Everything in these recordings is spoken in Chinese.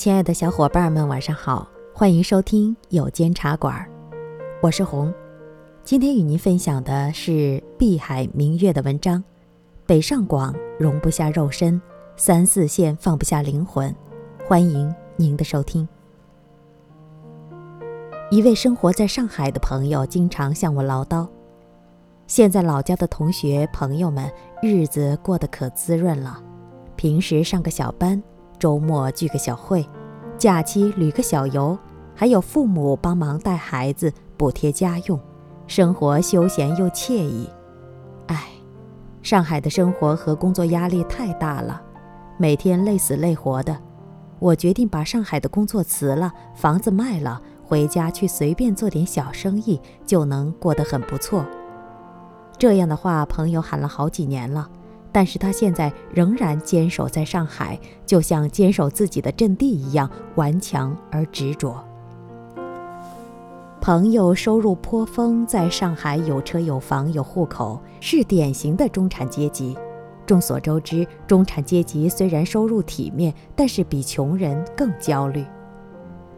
亲爱的小伙伴们，晚上好，欢迎收听有间茶馆，我是红。今天与您分享的是碧海明月的文章。北上广容不下肉身，三四线放不下灵魂。欢迎您的收听。一位生活在上海的朋友经常向我唠叨：现在老家的同学朋友们日子过得可滋润了，平时上个小班。周末聚个小会，假期旅个小游，还有父母帮忙带孩子补贴家用，生活休闲又惬意。唉，上海的生活和工作压力太大了，每天累死累活的。我决定把上海的工作辞了，房子卖了，回家去随便做点小生意，就能过得很不错。这样的话，朋友喊了好几年了。但是他现在仍然坚守在上海，就像坚守自己的阵地一样顽强而执着。朋友收入颇丰，在上海有车有房有户口，是典型的中产阶级。众所周知，中产阶级虽然收入体面，但是比穷人更焦虑。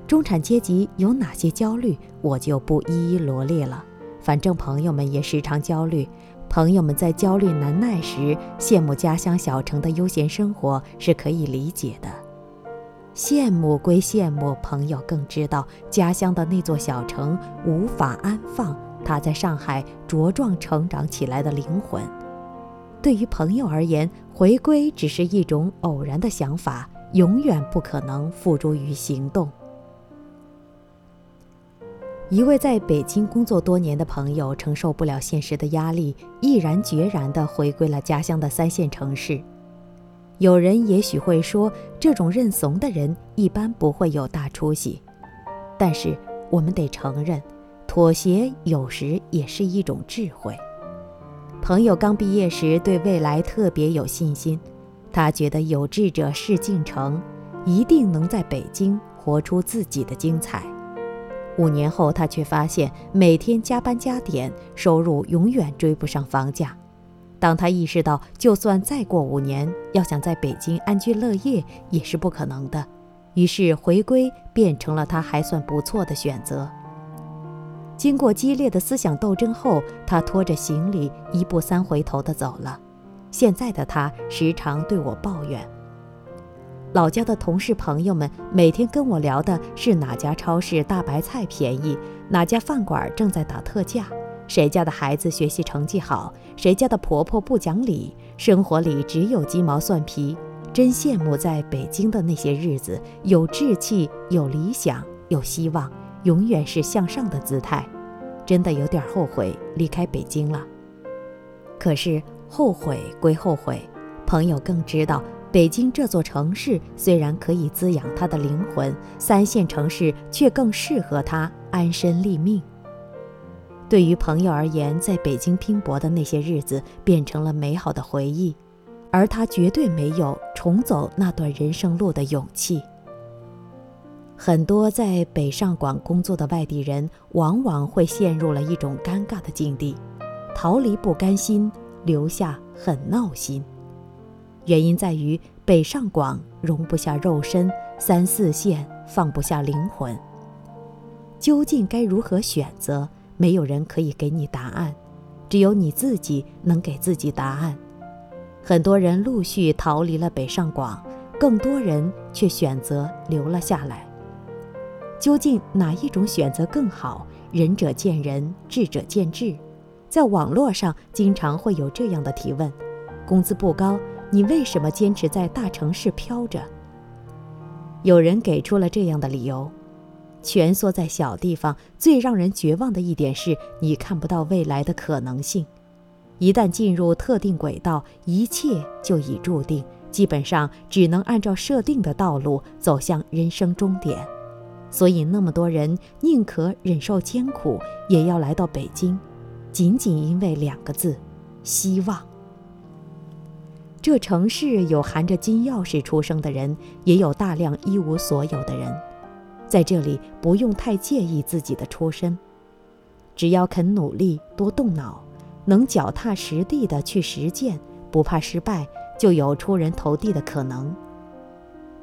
中产阶级有哪些焦虑，我就不一一罗列了。反正朋友们也时常焦虑。朋友们在焦虑难耐时，羡慕家乡小城的悠闲生活是可以理解的。羡慕归羡慕，朋友更知道家乡的那座小城无法安放他在上海茁壮成长起来的灵魂。对于朋友而言，回归只是一种偶然的想法，永远不可能付诸于行动。一位在北京工作多年的朋友承受不了现实的压力，毅然决然地回归了家乡的三线城市。有人也许会说，这种认怂的人一般不会有大出息。但是我们得承认，妥协有时也是一种智慧。朋友刚毕业时对未来特别有信心，他觉得有志者事竟成，一定能在北京活出自己的精彩。五年后，他却发现每天加班加点，收入永远追不上房价。当他意识到，就算再过五年，要想在北京安居乐业也是不可能的，于是回归变成了他还算不错的选择。经过激烈的思想斗争后，他拖着行李一步三回头地走了。现在的他时常对我抱怨。老家的同事朋友们每天跟我聊的是哪家超市大白菜便宜，哪家饭馆正在打特价，谁家的孩子学习成绩好，谁家的婆婆不讲理，生活里只有鸡毛蒜皮。真羡慕在北京的那些日子，有志气，有理想，有希望，永远是向上的姿态。真的有点后悔离开北京了。可是后悔归后悔，朋友更知道。北京这座城市虽然可以滋养他的灵魂，三线城市却更适合他安身立命。对于朋友而言，在北京拼搏的那些日子变成了美好的回忆，而他绝对没有重走那段人生路的勇气。很多在北上广工作的外地人，往往会陷入了一种尴尬的境地：逃离不甘心，留下很闹心。原因在于北上广容不下肉身，三四线放不下灵魂。究竟该如何选择？没有人可以给你答案，只有你自己能给自己答案。很多人陆续逃离了北上广，更多人却选择留了下来。究竟哪一种选择更好？仁者见仁，智者见智。在网络上经常会有这样的提问：工资不高。你为什么坚持在大城市飘着？有人给出了这样的理由：蜷缩在小地方，最让人绝望的一点是你看不到未来的可能性。一旦进入特定轨道，一切就已注定，基本上只能按照设定的道路走向人生终点。所以，那么多人宁可忍受艰苦，也要来到北京，仅仅因为两个字：希望。这城市有含着金钥匙出生的人，也有大量一无所有的人。在这里，不用太介意自己的出身，只要肯努力、多动脑，能脚踏实地的去实践，不怕失败，就有出人头地的可能。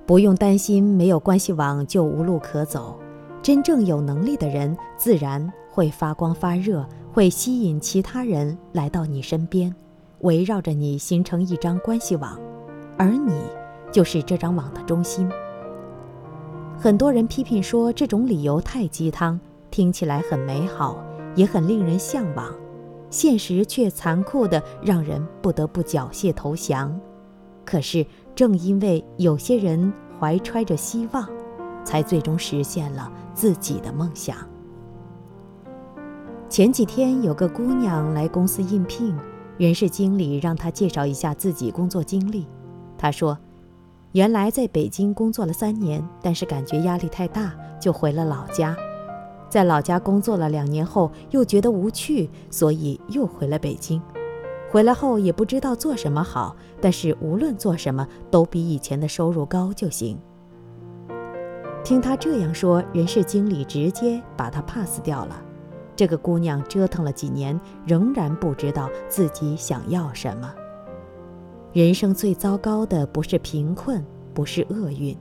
不用担心没有关系网就无路可走。真正有能力的人，自然会发光发热，会吸引其他人来到你身边，围绕着你形成一张关系网，而你就是这张网的中心。很多人批评说这种理由太鸡汤，听起来很美好，也很令人向往，现实却残酷的让人不得不缴械投降。可是正因为有些人怀揣着希望，才最终实现了。自己的梦想。前几天有个姑娘来公司应聘，人事经理让他介绍一下自己工作经历。他说，原来在北京工作了三年，但是感觉压力太大，就回了老家。在老家工作了两年后，又觉得无趣，所以又回了北京。回来后也不知道做什么好，但是无论做什么都比以前的收入高就行。听他这样说，人事经理直接把他 pass 掉了。这个姑娘折腾了几年，仍然不知道自己想要什么。人生最糟糕的不是贫困，不是厄运，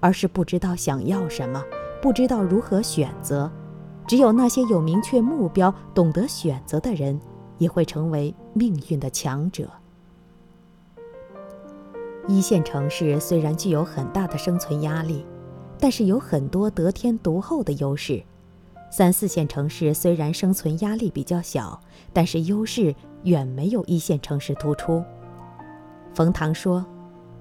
而是不知道想要什么，不知道如何选择。只有那些有明确目标、懂得选择的人，也会成为命运的强者。一线城市虽然具有很大的生存压力。但是有很多得天独厚的优势，三四线城市虽然生存压力比较小，但是优势远没有一线城市突出。冯唐说：“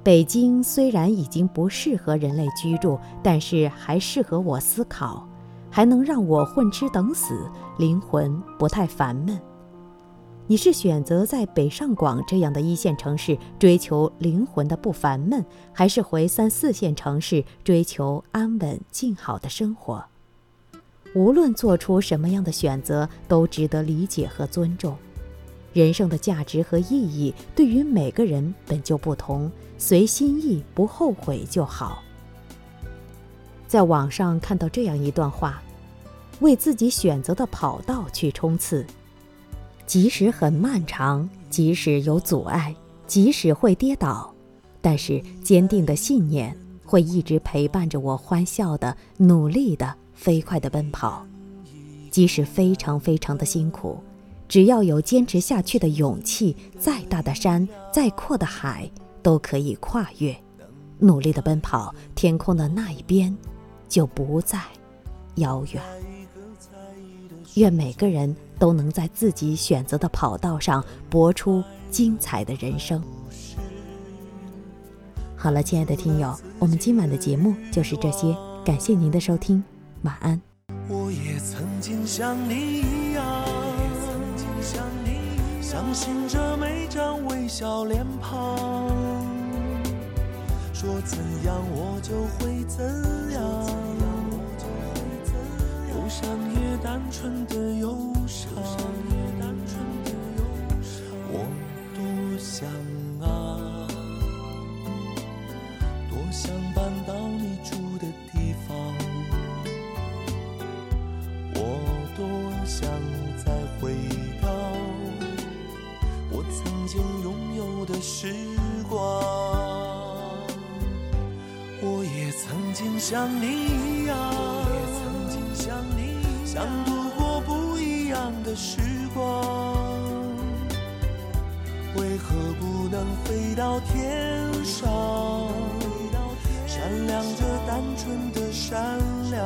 北京虽然已经不适合人类居住，但是还适合我思考，还能让我混吃等死，灵魂不太烦闷。”你是选择在北上广这样的一线城市追求灵魂的不烦闷，还是回三四线城市追求安稳静好的生活？无论做出什么样的选择，都值得理解和尊重。人生的价值和意义对于每个人本就不同，随心意不后悔就好。在网上看到这样一段话：为自己选择的跑道去冲刺。即使很漫长，即使有阻碍，即使会跌倒，但是坚定的信念会一直陪伴着我，欢笑的、努力的、飞快的奔跑。即使非常非常的辛苦，只要有坚持下去的勇气，再大的山，再阔的海，都可以跨越。努力的奔跑，天空的那一边就不再遥远。愿每个人。都能在自己选择的跑道上搏出精彩的人生。好了，亲爱的听友，我们今晚的节目就是这些，感谢您的收听，晚安。我也曾经像你一样，相信着每张微笑脸庞，说怎样我就会怎样，忧伤也单纯的忧。我多想啊，多想曾经像你一样，想度过不一样的时光。为何不能飞到天上，闪亮着单纯的善良？